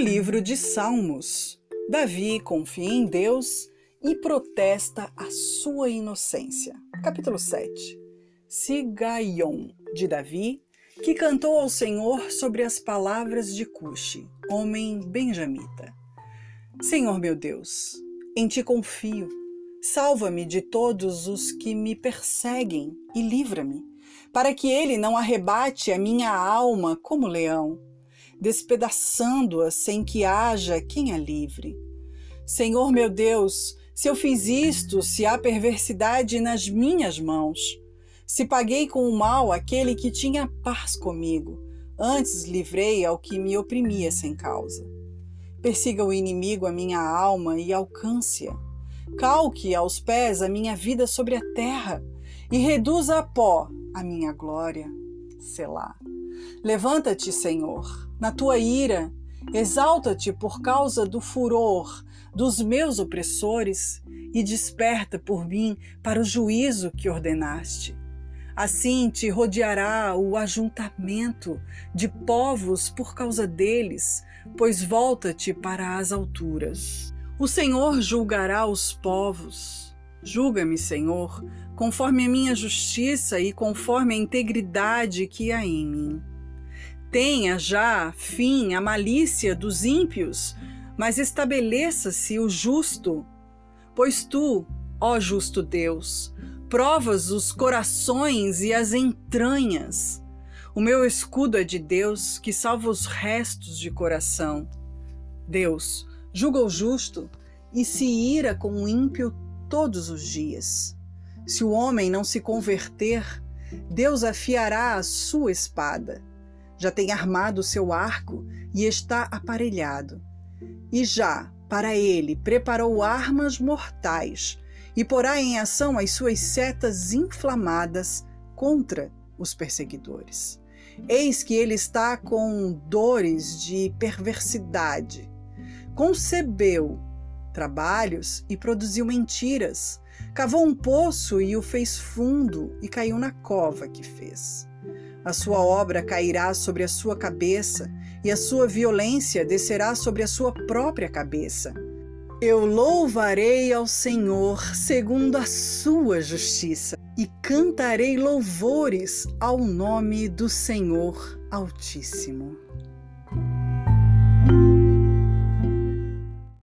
livro de Salmos, Davi confia em Deus e protesta a sua inocência. Capítulo 7. Sigaion, de Davi, que cantou ao Senhor sobre as palavras de Cuxi, homem benjamita. Senhor meu Deus, em ti confio. Salva-me de todos os que me perseguem e livra-me, para que ele não arrebate a minha alma como leão, despedaçando-a sem que haja quem a livre. Senhor meu Deus, se eu fiz isto, se há perversidade nas minhas mãos, se paguei com o mal aquele que tinha paz comigo, antes livrei ao que me oprimia sem causa. Persiga o inimigo a minha alma e alcance-a. Calque aos pés a minha vida sobre a terra e reduza a pó a minha glória. Selá. Levanta-te, Senhor, na tua ira, exalta-te por causa do furor dos meus opressores e desperta por mim para o juízo que ordenaste. Assim te rodeará o ajuntamento de povos por causa deles, pois volta-te para as alturas. O Senhor julgará os povos. Julga-me, Senhor, conforme a minha justiça e conforme a integridade que há em mim. Tenha já fim a malícia dos ímpios, mas estabeleça-se o justo. Pois tu, ó justo Deus, provas os corações e as entranhas. O meu escudo é de Deus, que salva os restos de coração. Deus julga o justo e se ira com o ímpio todos os dias. Se o homem não se converter, Deus afiará a sua espada. Já tem armado o seu arco e está aparelhado. E já, para ele, preparou armas mortais e porá em ação as suas setas inflamadas contra os perseguidores. Eis que ele está com dores de perversidade. Concebeu trabalhos e produziu mentiras. Cavou um poço e o fez fundo e caiu na cova que fez. A sua obra cairá sobre a sua cabeça e a sua violência descerá sobre a sua própria cabeça. Eu louvarei ao Senhor segundo a sua justiça e cantarei louvores ao nome do Senhor Altíssimo.